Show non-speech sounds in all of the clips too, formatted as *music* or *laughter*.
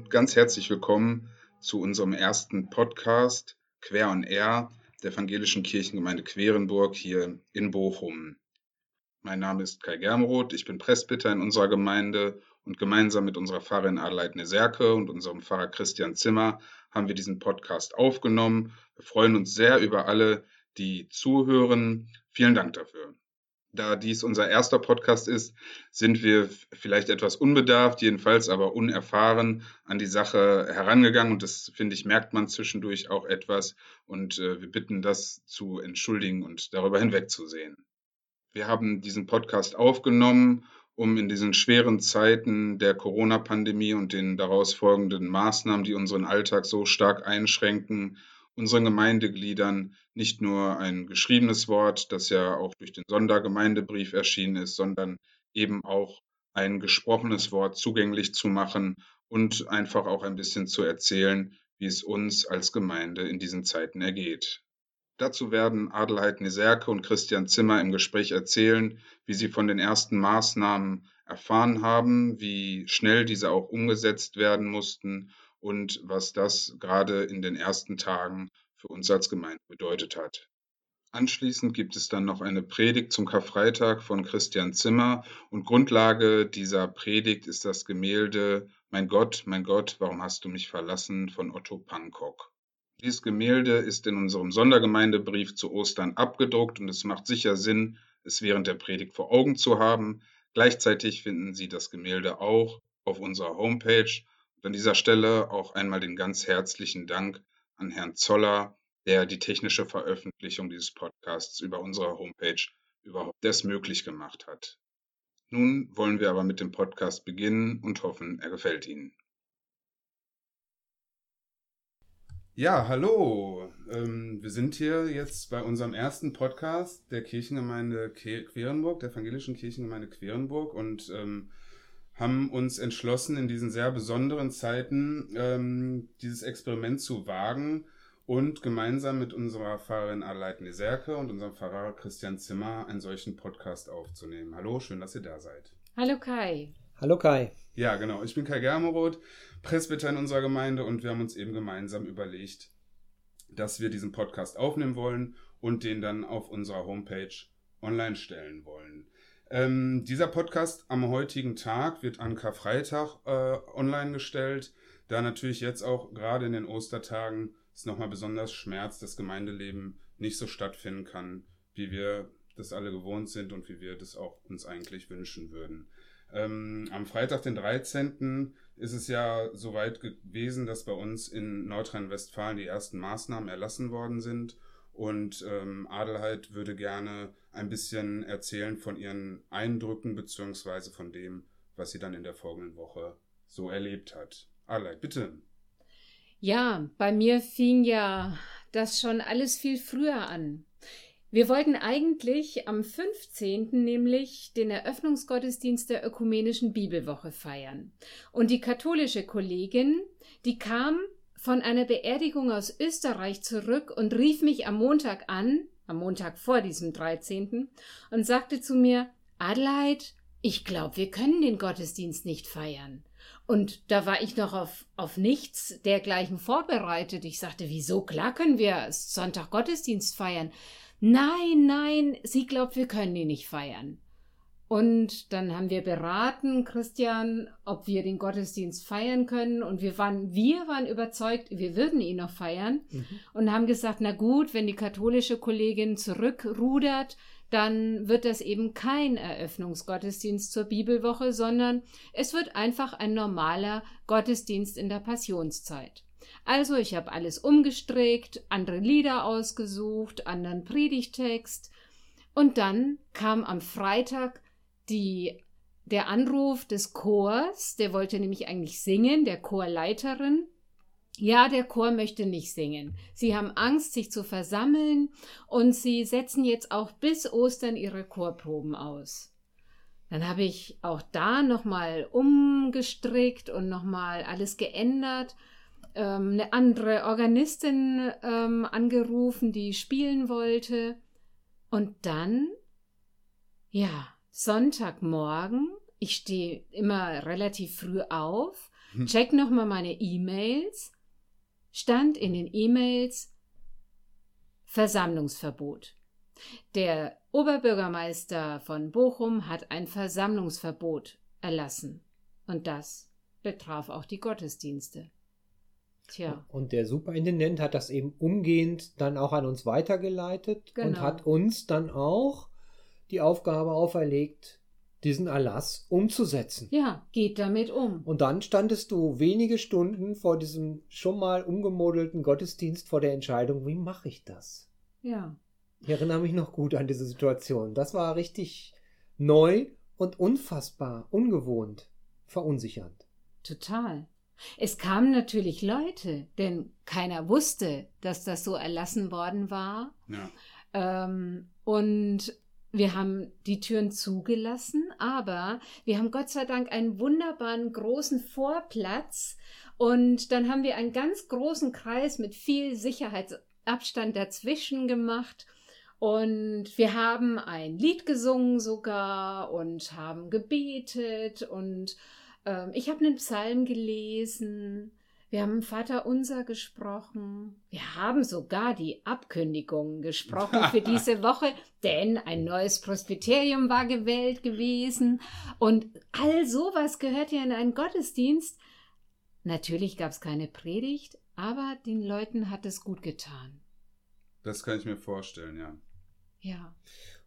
und ganz herzlich willkommen zu unserem ersten Podcast Quer on Air der Evangelischen Kirchengemeinde Querenburg hier in Bochum. Mein Name ist Kai Germeroth, ich bin Presbyter in unserer Gemeinde und gemeinsam mit unserer Pfarrerin Adelheid Neserke und unserem Pfarrer Christian Zimmer haben wir diesen Podcast aufgenommen. Wir freuen uns sehr über alle, die zuhören. Vielen Dank dafür. Da dies unser erster Podcast ist, sind wir vielleicht etwas unbedarft, jedenfalls aber unerfahren an die Sache herangegangen. Und das, finde ich, merkt man zwischendurch auch etwas. Und äh, wir bitten das zu entschuldigen und darüber hinwegzusehen. Wir haben diesen Podcast aufgenommen, um in diesen schweren Zeiten der Corona-Pandemie und den daraus folgenden Maßnahmen, die unseren Alltag so stark einschränken, unseren Gemeindegliedern nicht nur ein geschriebenes Wort, das ja auch durch den Sondergemeindebrief erschienen ist, sondern eben auch ein gesprochenes Wort zugänglich zu machen und einfach auch ein bisschen zu erzählen, wie es uns als Gemeinde in diesen Zeiten ergeht. Dazu werden Adelheid Neserke und Christian Zimmer im Gespräch erzählen, wie sie von den ersten Maßnahmen erfahren haben, wie schnell diese auch umgesetzt werden mussten und was das gerade in den ersten Tagen für uns als Gemeinde bedeutet hat. Anschließend gibt es dann noch eine Predigt zum Karfreitag von Christian Zimmer und Grundlage dieser Predigt ist das Gemälde Mein Gott, mein Gott, warum hast du mich verlassen von Otto Pankok. Dieses Gemälde ist in unserem Sondergemeindebrief zu Ostern abgedruckt und es macht sicher Sinn, es während der Predigt vor Augen zu haben. Gleichzeitig finden Sie das Gemälde auch auf unserer Homepage. An dieser Stelle auch einmal den ganz herzlichen Dank an Herrn Zoller, der die technische Veröffentlichung dieses Podcasts über unsere Homepage überhaupt erst möglich gemacht hat. Nun wollen wir aber mit dem Podcast beginnen und hoffen, er gefällt Ihnen. Ja, hallo. Ähm, wir sind hier jetzt bei unserem ersten Podcast der Kirchengemeinde Querenburg, der evangelischen Kirchengemeinde Querenburg und ähm, haben uns entschlossen, in diesen sehr besonderen Zeiten ähm, dieses Experiment zu wagen und gemeinsam mit unserer Pfarrerin Adelheid Neserke und unserem Pfarrer Christian Zimmer einen solchen Podcast aufzunehmen. Hallo, schön, dass ihr da seid. Hallo Kai. Hallo Kai. Ja, genau. Ich bin Kai Germeroth, Presbyter in unserer Gemeinde und wir haben uns eben gemeinsam überlegt, dass wir diesen Podcast aufnehmen wollen und den dann auf unserer Homepage online stellen wollen. Ähm, dieser Podcast am heutigen Tag wird an Karfreitag äh, online gestellt, da natürlich jetzt auch gerade in den Ostertagen es nochmal besonders schmerzt, das Gemeindeleben nicht so stattfinden kann, wie wir das alle gewohnt sind und wie wir das auch uns eigentlich wünschen würden. Ähm, am Freitag, den 13., ist es ja soweit gewesen, dass bei uns in Nordrhein-Westfalen die ersten Maßnahmen erlassen worden sind. Und ähm, Adelheid würde gerne ein bisschen erzählen von ihren Eindrücken beziehungsweise von dem, was sie dann in der folgenden Woche so erlebt hat. Adelheid, bitte. Ja, bei mir fing ja das schon alles viel früher an. Wir wollten eigentlich am 15. nämlich den Eröffnungsgottesdienst der ökumenischen Bibelwoche feiern. Und die katholische Kollegin, die kam von einer Beerdigung aus Österreich zurück und rief mich am Montag an, am Montag vor diesem 13. und sagte zu mir, Adelheid, ich glaube, wir können den Gottesdienst nicht feiern. Und da war ich noch auf, auf nichts dergleichen vorbereitet. Ich sagte, wieso? Klar können wir Sonntag Gottesdienst feiern. Nein, nein, sie glaubt, wir können ihn nicht feiern. Und dann haben wir beraten, Christian, ob wir den Gottesdienst feiern können. Und wir waren, wir waren überzeugt, wir würden ihn noch feiern. Mhm. Und haben gesagt, na gut, wenn die katholische Kollegin zurückrudert, dann wird das eben kein Eröffnungsgottesdienst zur Bibelwoche, sondern es wird einfach ein normaler Gottesdienst in der Passionszeit. Also ich habe alles umgestrickt, andere Lieder ausgesucht, anderen Predigtext und dann kam am Freitag die, der Anruf des Chors, der wollte nämlich eigentlich singen, der Chorleiterin. Ja, der Chor möchte nicht singen. Sie haben Angst, sich zu versammeln und sie setzen jetzt auch bis Ostern ihre Chorproben aus. Dann habe ich auch da nochmal umgestrickt und nochmal alles geändert ähm, eine andere Organistin ähm, angerufen, die spielen wollte. Und dann, ja, Sonntagmorgen, ich stehe immer relativ früh auf check nochmal meine E-Mails. Stand in den E-Mails Versammlungsverbot. Der Oberbürgermeister von Bochum hat ein Versammlungsverbot erlassen. Und das betraf auch die Gottesdienste. Tja. Und der Superintendent hat das eben umgehend dann auch an uns weitergeleitet genau. und hat uns dann auch die Aufgabe auferlegt, diesen Erlass umzusetzen. Ja, geht damit um. Und dann standest du wenige Stunden vor diesem schon mal umgemodelten Gottesdienst vor der Entscheidung, wie mache ich das? Ja. Ich erinnere mich noch gut an diese Situation. Das war richtig neu und unfassbar, ungewohnt, verunsichernd. Total. Es kamen natürlich Leute, denn keiner wusste, dass das so erlassen worden war. Ja. Ähm, und wir haben die Türen zugelassen, aber wir haben Gott sei Dank einen wunderbaren großen Vorplatz. Und dann haben wir einen ganz großen Kreis mit viel Sicherheitsabstand dazwischen gemacht. Und wir haben ein Lied gesungen sogar und haben gebetet. Und äh, ich habe einen Psalm gelesen wir haben Vater unser gesprochen. Wir haben sogar die Abkündigung gesprochen für diese *laughs* Woche, denn ein neues Presbyterium war gewählt gewesen. Und all sowas gehört ja in einen Gottesdienst. Natürlich gab es keine Predigt, aber den Leuten hat es gut getan. Das kann ich mir vorstellen, ja. Ja.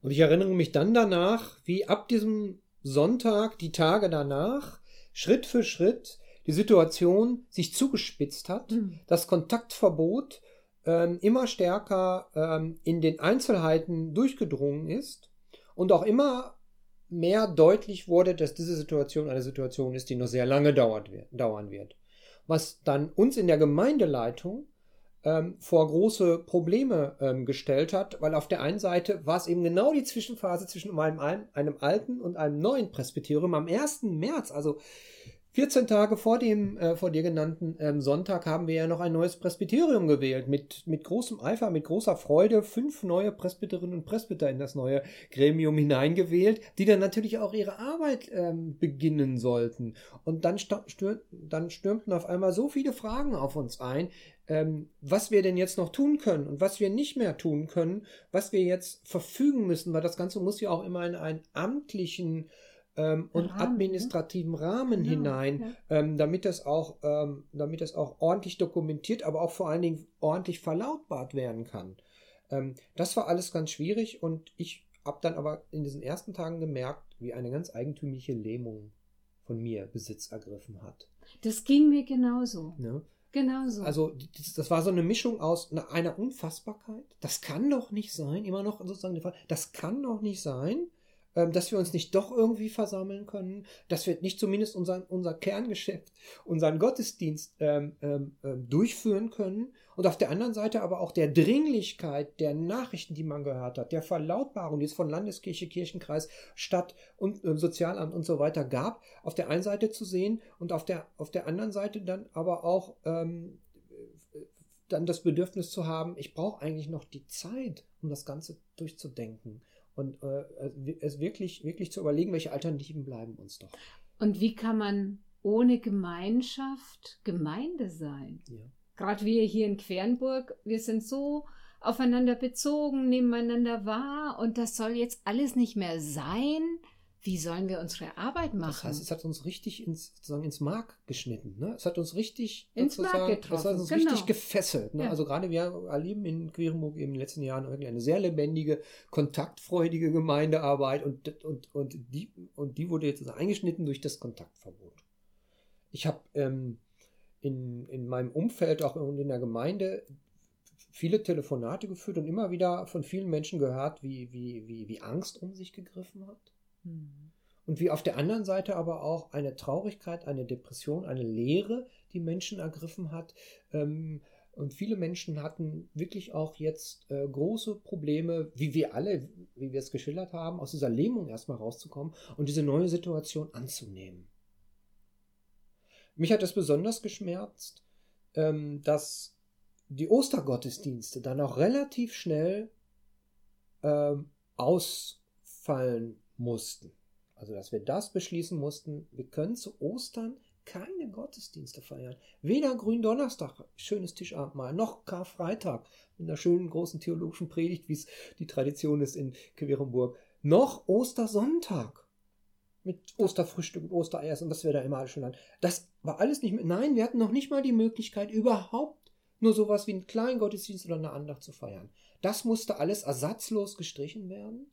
Und ich erinnere mich dann danach, wie ab diesem Sonntag, die Tage danach, Schritt für Schritt die Situation sich zugespitzt hat, mhm. das Kontaktverbot ähm, immer stärker ähm, in den Einzelheiten durchgedrungen ist und auch immer mehr deutlich wurde, dass diese Situation eine Situation ist, die noch sehr lange dauert, dauern wird. Was dann uns in der Gemeindeleitung ähm, vor große Probleme ähm, gestellt hat, weil auf der einen Seite war es eben genau die Zwischenphase zwischen einem, einem alten und einem neuen Presbyterium am 1. März, also 14 Tage vor dem äh, vor dir genannten ähm, Sonntag haben wir ja noch ein neues Presbyterium gewählt. Mit, mit großem Eifer, mit großer Freude fünf neue Presbyterinnen und Presbyter in das neue Gremium hineingewählt, die dann natürlich auch ihre Arbeit ähm, beginnen sollten. Und dann, stür dann stürmten auf einmal so viele Fragen auf uns ein, ähm, was wir denn jetzt noch tun können und was wir nicht mehr tun können, was wir jetzt verfügen müssen, weil das Ganze muss ja auch immer in einen amtlichen ähm, und Rahmen, ne? administrativen Rahmen genau, hinein, ja. ähm, damit das auch, ähm, damit das auch ordentlich dokumentiert, aber auch vor allen Dingen ordentlich verlautbart werden kann. Ähm, das war alles ganz schwierig und ich habe dann aber in diesen ersten Tagen gemerkt, wie eine ganz eigentümliche Lähmung von mir Besitz ergriffen hat. Das ging mir genauso. Ne? Genauso. Also das, das, war so eine Mischung aus einer Unfassbarkeit. Das kann doch nicht sein, immer noch sozusagen der Fall. Das kann doch nicht sein, dass wir uns nicht doch irgendwie versammeln können, dass wir nicht zumindest unser, unser Kerngeschäft, unseren Gottesdienst ähm, ähm, ähm, durchführen können. Und auf der anderen Seite aber auch der Dringlichkeit der Nachrichten, die man gehört hat, der Verlautbarung, die es von Landeskirche, Kirchenkreis, Stadt und äh, Sozialamt und so weiter gab, auf der einen Seite zu sehen und auf der, auf der anderen Seite dann aber auch ähm, dann das Bedürfnis zu haben, ich brauche eigentlich noch die Zeit, um das Ganze durchzudenken und äh, es wirklich, wirklich zu überlegen, welche Alternativen bleiben uns doch. Und wie kann man ohne Gemeinschaft Gemeinde sein? Ja. Gerade wir hier in Quernburg, wir sind so aufeinander bezogen, nebeneinander wahr und das soll jetzt alles nicht mehr sein. Wie sollen wir unsere Arbeit machen? Das heißt, es hat uns richtig ins, sozusagen ins Mark geschnitten. Ne? Es hat uns richtig ins Mark getroffen. Es hat uns genau. richtig gefesselt. Ne? Ja. Also gerade wir erleben in Querenburg in den letzten Jahren wirklich eine sehr lebendige, kontaktfreudige Gemeindearbeit und, und, und, die, und die wurde jetzt eingeschnitten durch das Kontaktverbot. Ich habe ähm, in, in meinem Umfeld, auch in der Gemeinde, viele Telefonate geführt und immer wieder von vielen Menschen gehört, wie, wie, wie, wie Angst um sich gegriffen hat Mhm. Und wie auf der anderen Seite aber auch eine Traurigkeit, eine Depression, eine Leere, die Menschen ergriffen hat. Ähm, und viele Menschen hatten wirklich auch jetzt äh, große Probleme, wie wir alle, wie wir es geschildert haben, aus dieser Lähmung erstmal rauszukommen und diese neue Situation anzunehmen. Mich hat es besonders geschmerzt, ähm, dass die Ostergottesdienste dann auch relativ schnell ähm, ausfallen mussten. Also dass wir das beschließen mussten, wir können zu Ostern keine Gottesdienste feiern. Weder Gründonnerstag, schönes Tischabendmahl, noch Karfreitag mit einer schönen großen theologischen Predigt, wie es die Tradition ist in Querenburg, noch Ostersonntag mit Osterfrühstück und Ostereiersen und was wir da immer alles schon hatten. Das war alles nicht mehr. Nein, wir hatten noch nicht mal die Möglichkeit, überhaupt nur sowas wie einen kleinen Gottesdienst oder eine Andacht zu feiern. Das musste alles ersatzlos gestrichen werden.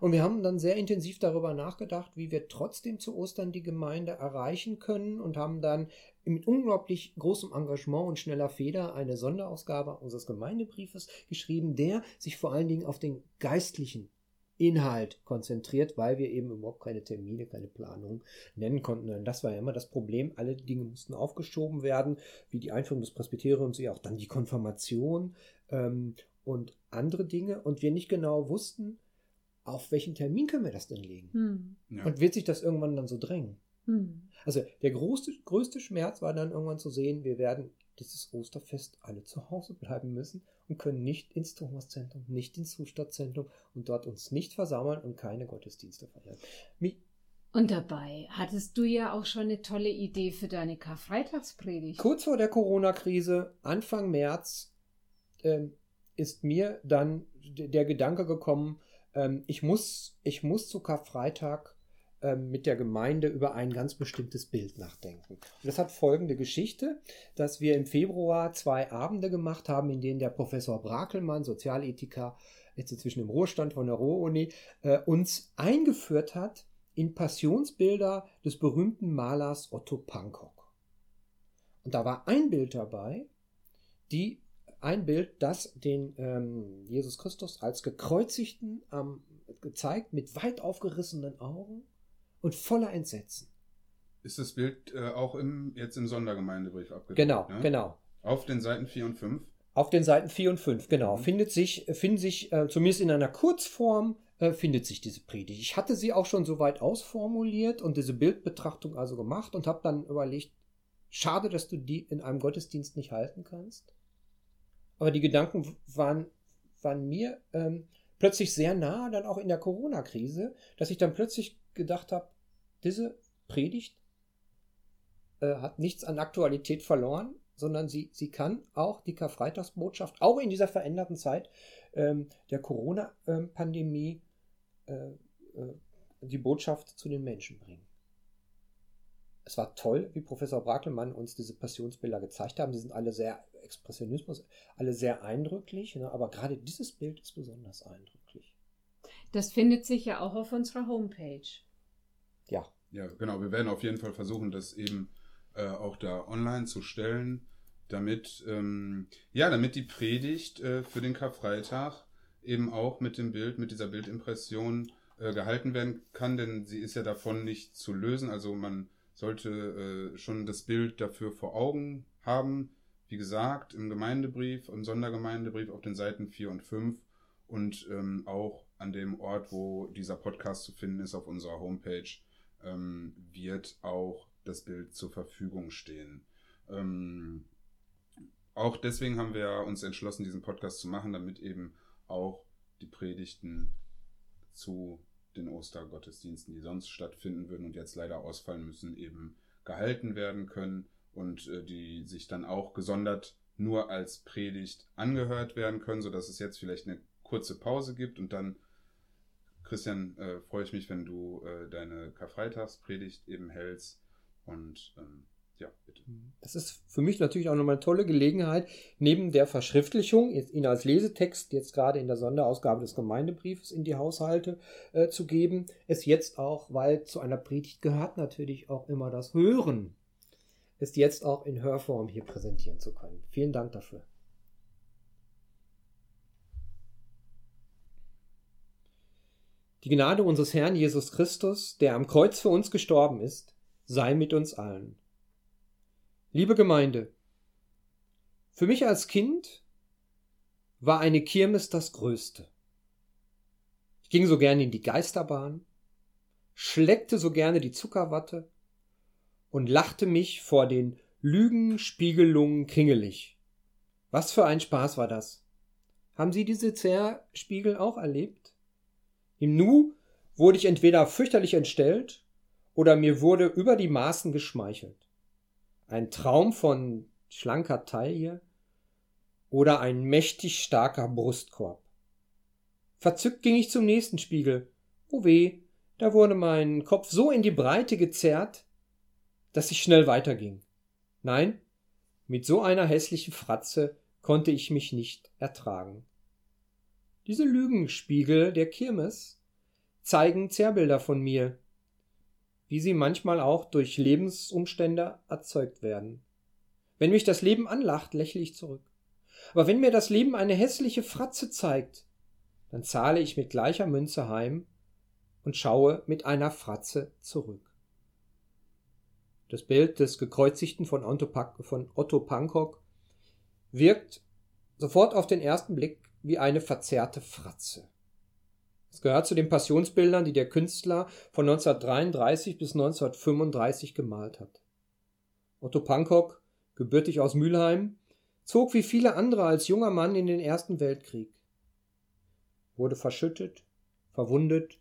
Und wir haben dann sehr intensiv darüber nachgedacht, wie wir trotzdem zu Ostern die Gemeinde erreichen können und haben dann mit unglaublich großem Engagement und schneller Feder eine Sonderausgabe unseres Gemeindebriefes geschrieben, der sich vor allen Dingen auf den geistlichen Inhalt konzentriert, weil wir eben überhaupt keine Termine, keine Planung nennen konnten. Und das war ja immer das Problem. Alle Dinge mussten aufgeschoben werden, wie die Einführung des Presbyteriums, ja auch dann die Konfirmation ähm, und andere Dinge. Und wir nicht genau wussten, auf welchen Termin können wir das denn legen? Hm. Ja. Und wird sich das irgendwann dann so drängen? Hm. Also der größte, größte Schmerz war dann irgendwann zu sehen, wir werden dieses Osterfest alle zu Hause bleiben müssen und können nicht ins Thomaszentrum, nicht ins Zustadtzentrum und dort uns nicht versammeln und keine Gottesdienste feiern. Mi und dabei hattest du ja auch schon eine tolle Idee für deine Karfreitagspredigt. Kurz vor der Corona-Krise, Anfang März, äh, ist mir dann der Gedanke gekommen, ähm, ich, muss, ich muss zu Karfreitag ähm, mit der Gemeinde über ein ganz bestimmtes Bild nachdenken. Und das hat folgende Geschichte, dass wir im Februar zwei Abende gemacht haben, in denen der Professor Brakelmann, Sozialethiker, jetzt inzwischen im Ruhestand von der Ruhr-Uni, äh, uns eingeführt hat in Passionsbilder des berühmten Malers Otto Pankok. Und da war ein Bild dabei, die ein Bild, das den ähm, Jesus Christus als gekreuzigten ähm, gezeigt mit weit aufgerissenen Augen und voller Entsetzen. Ist das Bild äh, auch im, jetzt im Sondergemeindebrief abgedruckt? Genau, ne? genau. Auf den Seiten 4 und 5? Auf den Seiten 4 und 5, genau. Mhm. Findet sich, finden sich äh, zumindest in einer Kurzform, äh, findet sich diese Predigt. Ich hatte sie auch schon so weit ausformuliert und diese Bildbetrachtung also gemacht und habe dann überlegt, schade, dass du die in einem Gottesdienst nicht halten kannst. Aber die Gedanken waren, waren mir ähm, plötzlich sehr nah, dann auch in der Corona-Krise, dass ich dann plötzlich gedacht habe, diese Predigt äh, hat nichts an Aktualität verloren, sondern sie, sie kann auch die Karfreitagsbotschaft, auch in dieser veränderten Zeit ähm, der Corona-Pandemie, äh, äh, die Botschaft zu den Menschen bringen. Es war toll, wie Professor Brakelmann uns diese Passionsbilder gezeigt haben. Sie sind alle sehr Expressionismus, alle sehr eindrücklich, ne? aber gerade dieses Bild ist besonders eindrücklich. Das findet sich ja auch auf unserer Homepage. Ja. Ja, genau. Wir werden auf jeden Fall versuchen, das eben äh, auch da online zu stellen, damit, ähm, ja, damit die Predigt äh, für den Karfreitag eben auch mit dem Bild, mit dieser Bildimpression äh, gehalten werden kann, denn sie ist ja davon nicht zu lösen. Also man sollte äh, schon das Bild dafür vor Augen haben. Wie gesagt, im Gemeindebrief, im Sondergemeindebrief auf den Seiten 4 und 5 und ähm, auch an dem Ort, wo dieser Podcast zu finden ist, auf unserer Homepage, ähm, wird auch das Bild zur Verfügung stehen. Ähm, auch deswegen haben wir uns entschlossen, diesen Podcast zu machen, damit eben auch die Predigten zu den Ostergottesdiensten, die sonst stattfinden würden und jetzt leider ausfallen müssen, eben gehalten werden können und äh, die sich dann auch gesondert nur als Predigt angehört werden können, sodass es jetzt vielleicht eine kurze Pause gibt und dann, Christian, äh, freue ich mich, wenn du äh, deine Karfreitagspredigt eben hältst und ähm, ja, bitte. Das ist für mich natürlich auch nochmal eine tolle Gelegenheit, neben der Verschriftlichung, ihn als Lesetext jetzt gerade in der Sonderausgabe des Gemeindebriefes in die Haushalte äh, zu geben, es jetzt auch, weil zu einer Predigt gehört natürlich auch immer das Hören, es jetzt auch in Hörform hier präsentieren zu können. Vielen Dank dafür. Die Gnade unseres Herrn Jesus Christus, der am Kreuz für uns gestorben ist, sei mit uns allen. Liebe Gemeinde, für mich als Kind war eine Kirmes das Größte. Ich ging so gerne in die Geisterbahn, schleckte so gerne die Zuckerwatte und lachte mich vor den Lügenspiegelungen kringelig. Was für ein Spaß war das. Haben Sie diese Zerspiegel auch erlebt? Im Nu wurde ich entweder fürchterlich entstellt oder mir wurde über die Maßen geschmeichelt. ein Traum von schlanker Taille oder ein mächtig starker Brustkorb. Verzückt ging ich zum nächsten Spiegel. Oh weh, da wurde mein Kopf so in die Breite gezerrt, dass ich schnell weiterging. Nein, mit so einer hässlichen Fratze konnte ich mich nicht ertragen. Diese Lügenspiegel der Kirmes zeigen Zerrbilder von mir, wie sie manchmal auch durch Lebensumstände erzeugt werden. Wenn mich das Leben anlacht, lächle ich zurück. Aber wenn mir das Leben eine hässliche Fratze zeigt, dann zahle ich mit gleicher Münze heim und schaue mit einer Fratze zurück. Das Bild des Gekreuzigten von Otto Pankok wirkt sofort auf den ersten Blick wie eine verzerrte Fratze. Es gehört zu den Passionsbildern, die der Künstler von 1933 bis 1935 gemalt hat. Otto Pankok, gebürtig aus Mülheim, zog wie viele andere als junger Mann in den Ersten Weltkrieg, wurde verschüttet, verwundet,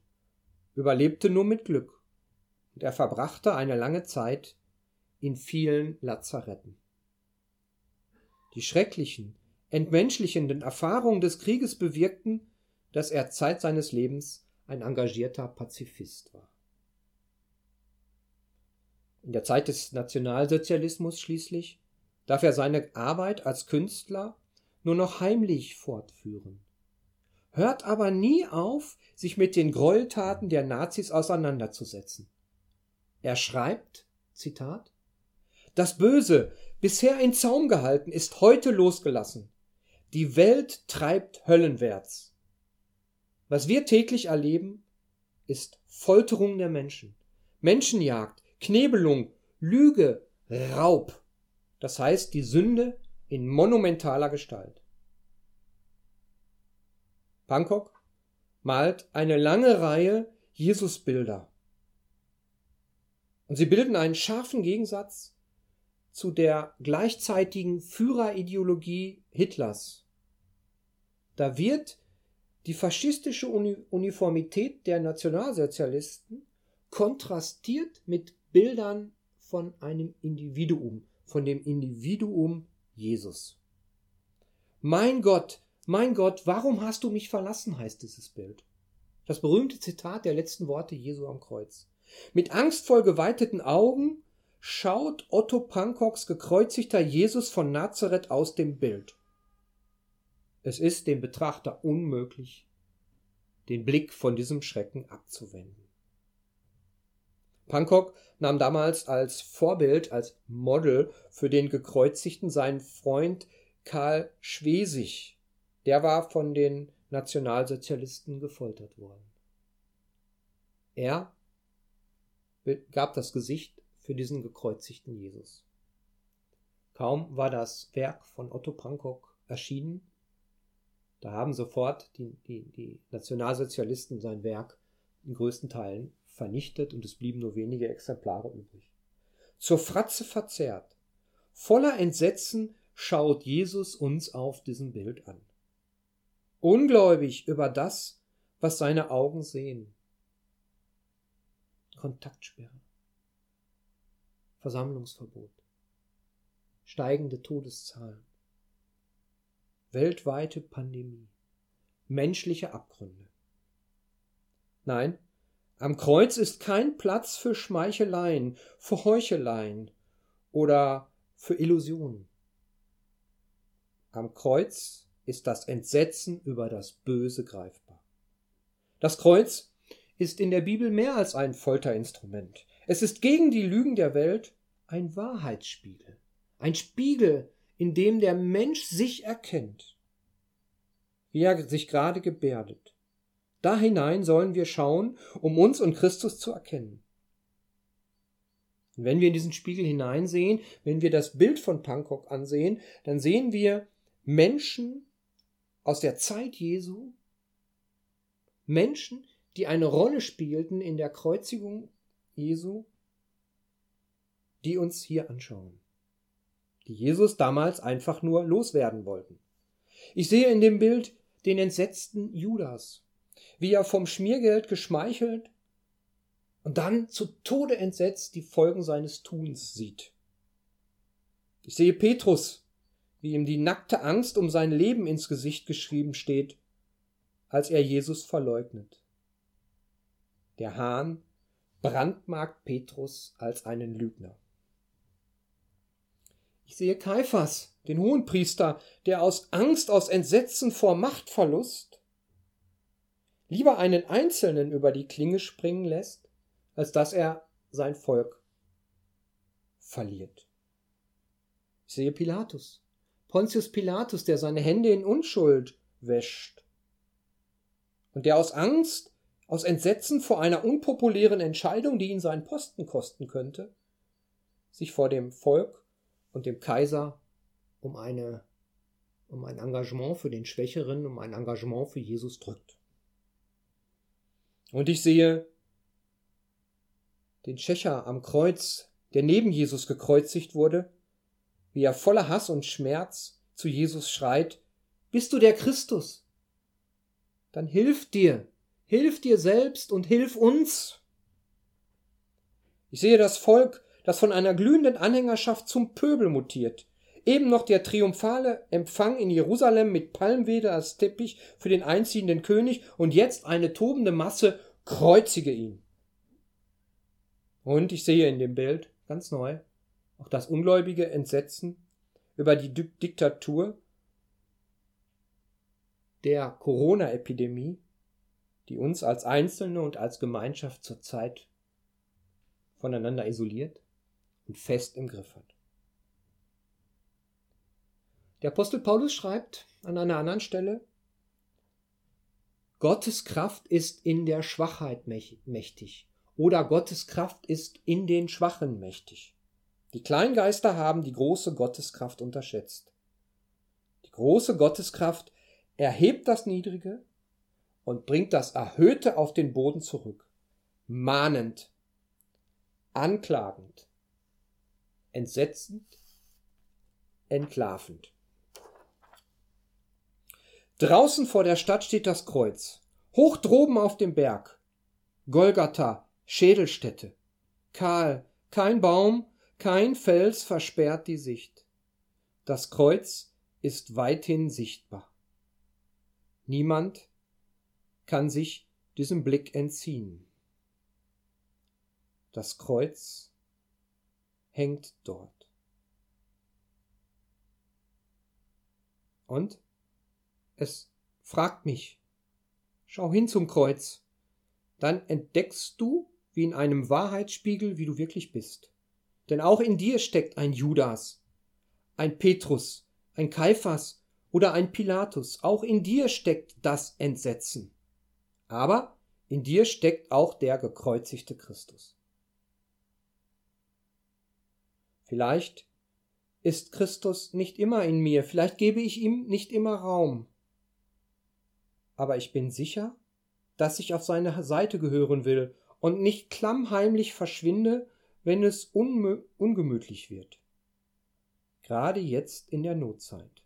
überlebte nur mit Glück, und er verbrachte eine lange Zeit in vielen Lazaretten. Die schrecklichen, entmenschlichenden Erfahrungen des Krieges bewirkten, dass er Zeit seines Lebens ein engagierter Pazifist war. In der Zeit des Nationalsozialismus schließlich darf er seine Arbeit als Künstler nur noch heimlich fortführen, hört aber nie auf, sich mit den Gräueltaten der Nazis auseinanderzusetzen. Er schreibt, Zitat, das Böse, bisher in Zaum gehalten, ist heute losgelassen. Die Welt treibt höllenwärts. Was wir täglich erleben, ist Folterung der Menschen, Menschenjagd, Knebelung, Lüge, Raub. Das heißt die Sünde in monumentaler Gestalt. Bangkok malt eine lange Reihe Jesusbilder. Und sie bilden einen scharfen Gegensatz zu der gleichzeitigen Führerideologie Hitlers. Da wird die faschistische Uniformität der Nationalsozialisten kontrastiert mit Bildern von einem Individuum, von dem Individuum Jesus. Mein Gott, mein Gott, warum hast du mich verlassen, heißt dieses Bild. Das berühmte Zitat der letzten Worte Jesu am Kreuz. Mit angstvoll geweiteten Augen schaut Otto Pankoks gekreuzigter Jesus von Nazareth aus dem Bild. Es ist dem Betrachter unmöglich, den Blick von diesem Schrecken abzuwenden. Pankok nahm damals als Vorbild, als Model für den Gekreuzigten seinen Freund Karl Schwesig. Der war von den Nationalsozialisten gefoltert worden. Er gab das Gesicht für diesen gekreuzigten Jesus. Kaum war das Werk von Otto Pankok erschienen, da haben sofort die, die, die Nationalsozialisten sein Werk in größten Teilen vernichtet und es blieben nur wenige Exemplare übrig. Zur Fratze verzerrt, voller Entsetzen schaut Jesus uns auf diesem Bild an. Ungläubig über das, was seine Augen sehen. Kontaktsperre. Versammlungsverbot, steigende Todeszahlen, weltweite Pandemie, menschliche Abgründe. Nein, am Kreuz ist kein Platz für Schmeicheleien, für Heucheleien oder für Illusionen. Am Kreuz ist das Entsetzen über das Böse greifbar. Das Kreuz ist in der Bibel mehr als ein Folterinstrument. Es ist gegen die Lügen der Welt ein Wahrheitsspiegel. Ein Spiegel, in dem der Mensch sich erkennt, wie er sich gerade gebärdet. Da hinein sollen wir schauen, um uns und Christus zu erkennen. Und wenn wir in diesen Spiegel hineinsehen, wenn wir das Bild von Pankok ansehen, dann sehen wir Menschen aus der Zeit Jesu, Menschen, die eine Rolle spielten in der Kreuzigung Jesu, die uns hier anschauen, die Jesus damals einfach nur loswerden wollten. Ich sehe in dem Bild den entsetzten Judas, wie er vom Schmiergeld geschmeichelt und dann zu Tode entsetzt die Folgen seines Tuns sieht. Ich sehe Petrus, wie ihm die nackte Angst um sein Leben ins Gesicht geschrieben steht, als er Jesus verleugnet. Der Hahn brandmarkt Petrus als einen Lügner. Ich sehe Kaiphas, den Hohenpriester, der aus Angst, aus Entsetzen vor Machtverlust lieber einen Einzelnen über die Klinge springen lässt, als dass er sein Volk verliert. Ich sehe Pilatus, Pontius Pilatus, der seine Hände in Unschuld wäscht und der aus Angst, aus Entsetzen vor einer unpopulären Entscheidung, die ihn seinen Posten kosten könnte, sich vor dem Volk und dem Kaiser um eine um ein Engagement für den Schwächeren, um ein Engagement für Jesus drückt. Und ich sehe den Schächer am Kreuz, der neben Jesus gekreuzigt wurde, wie er voller Hass und Schmerz zu Jesus schreit, Bist du der Christus? Dann hilf dir, hilf dir selbst und hilf uns. Ich sehe das Volk, das von einer glühenden Anhängerschaft zum Pöbel mutiert. Eben noch der triumphale Empfang in Jerusalem mit Palmwedel als Teppich für den einziehenden König und jetzt eine tobende Masse, kreuzige ihn. Und ich sehe in dem Bild, ganz neu, auch das ungläubige Entsetzen über die Diktatur der Corona-Epidemie, die uns als Einzelne und als Gemeinschaft zurzeit voneinander isoliert und fest im Griff hat. Der Apostel Paulus schreibt an einer anderen Stelle, Gottes Kraft ist in der Schwachheit mächtig oder Gottes Kraft ist in den Schwachen mächtig. Die Kleingeister haben die große Gotteskraft unterschätzt. Die große Gotteskraft erhebt das Niedrige und bringt das Erhöhte auf den Boden zurück, mahnend, anklagend, entsetzend, entlarvend. Draußen vor der Stadt steht das Kreuz, hoch droben auf dem Berg. Golgatha, Schädelstätte. Kahl, kein Baum, kein Fels versperrt die Sicht. Das Kreuz ist weithin sichtbar. Niemand kann sich diesem Blick entziehen. Das Kreuz hängt dort. Und es fragt mich. Schau hin zum Kreuz. Dann entdeckst du, wie in einem Wahrheitsspiegel, wie du wirklich bist. Denn auch in dir steckt ein Judas, ein Petrus, ein Kaiphas oder ein Pilatus. Auch in dir steckt das Entsetzen. Aber in dir steckt auch der gekreuzigte Christus. Vielleicht ist Christus nicht immer in mir, vielleicht gebe ich ihm nicht immer Raum. Aber ich bin sicher, dass ich auf seine Seite gehören will und nicht klammheimlich verschwinde, wenn es ungemütlich wird. Gerade jetzt in der Notzeit.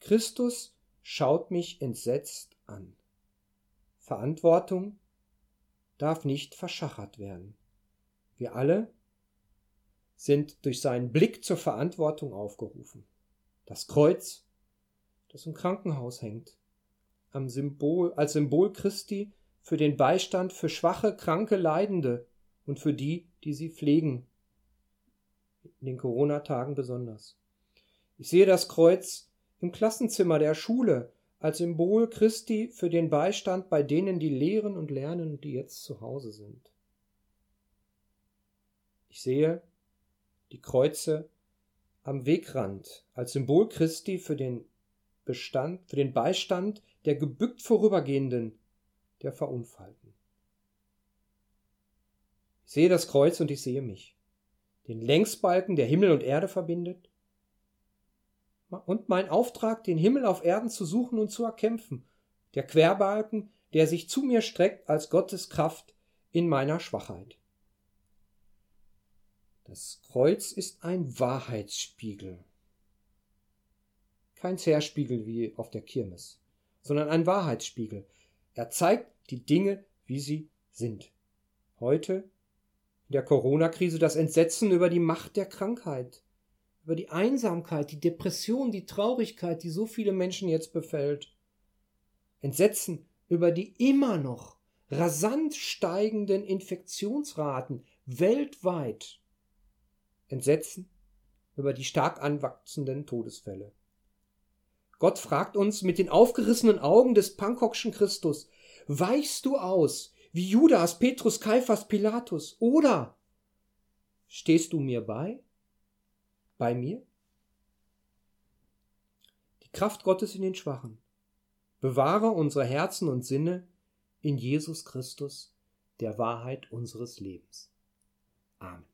Christus schaut mich entsetzt an. Verantwortung darf nicht verschachert werden. Wir alle sind durch seinen Blick zur Verantwortung aufgerufen. Das Kreuz, das im Krankenhaus hängt, Symbol, als Symbol Christi für den Beistand für schwache, kranke, Leidende und für die, die sie pflegen. In den Corona-Tagen besonders. Ich sehe das Kreuz im Klassenzimmer der Schule als Symbol Christi für den Beistand bei denen, die lehren und lernen die jetzt zu Hause sind. Ich sehe die Kreuze am Wegrand als Symbol Christi für den Bestand, für den Beistand der gebückt Vorübergehenden, der Verunfallten. Ich sehe das Kreuz und ich sehe mich, den Längsbalken, der Himmel und Erde verbindet, und mein Auftrag, den Himmel auf Erden zu suchen und zu erkämpfen, der Querbalken, der sich zu mir streckt als Gottes Kraft in meiner Schwachheit. Das Kreuz ist ein Wahrheitsspiegel, kein Zerspiegel wie auf der Kirmes sondern ein Wahrheitsspiegel. Er zeigt die Dinge, wie sie sind. Heute, in der Corona-Krise, das Entsetzen über die Macht der Krankheit, über die Einsamkeit, die Depression, die Traurigkeit, die so viele Menschen jetzt befällt. Entsetzen über die immer noch rasant steigenden Infektionsraten weltweit. Entsetzen über die stark anwachsenden Todesfälle. Gott fragt uns mit den aufgerissenen Augen des Pankokschen Christus, weichst du aus, wie Judas, Petrus, Kaiphas, Pilatus, oder stehst du mir bei? Bei mir? Die Kraft Gottes in den Schwachen. Bewahre unsere Herzen und Sinne in Jesus Christus, der Wahrheit unseres Lebens. Amen.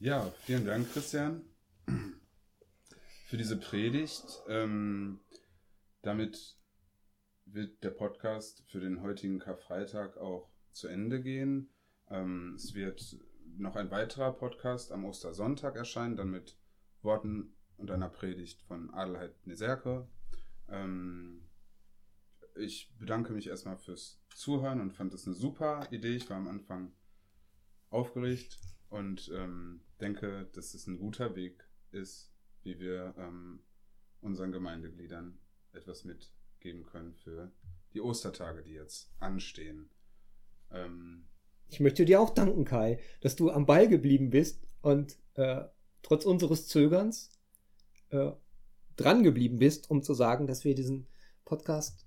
Ja, vielen Dank, Christian, für diese Predigt. Ähm, damit wird der Podcast für den heutigen Karfreitag auch zu Ende gehen. Ähm, es wird noch ein weiterer Podcast am Ostersonntag erscheinen, dann mit Worten und einer Predigt von Adelheid Neserke. Ähm, ich bedanke mich erstmal fürs Zuhören und fand das eine super Idee. Ich war am Anfang aufgeregt und ähm, denke, dass es ein guter Weg ist, wie wir ähm, unseren Gemeindegliedern etwas mitgeben können für die Ostertage, die jetzt anstehen. Ähm, ich möchte dir auch danken, Kai, dass du am Ball geblieben bist und äh, trotz unseres Zögerns äh, dran geblieben bist, um zu sagen, dass wir diesen Podcast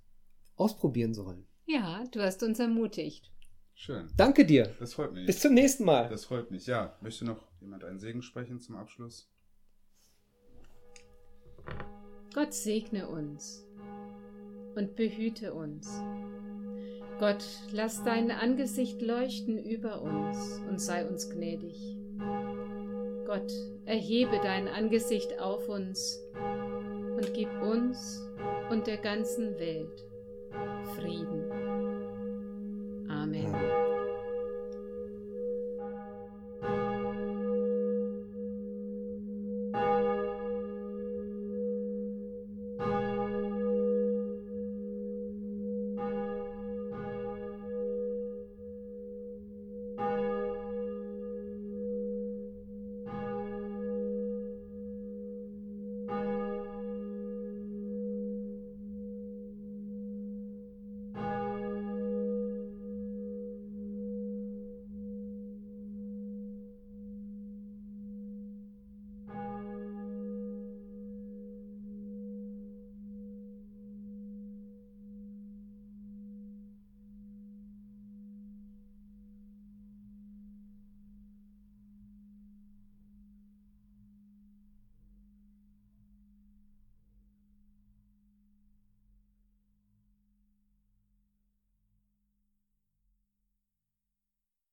ausprobieren sollen. Ja, du hast uns ermutigt. Schön. Danke dir. Das freut mich. Bis zum nächsten Mal. Das freut mich. Ja, möchte noch jemand einen Segen sprechen zum Abschluss? Gott segne uns und behüte uns. Gott, lass dein Angesicht leuchten über uns und sei uns gnädig. Gott, erhebe dein Angesicht auf uns und gib uns und der ganzen Welt Frieden. Amen.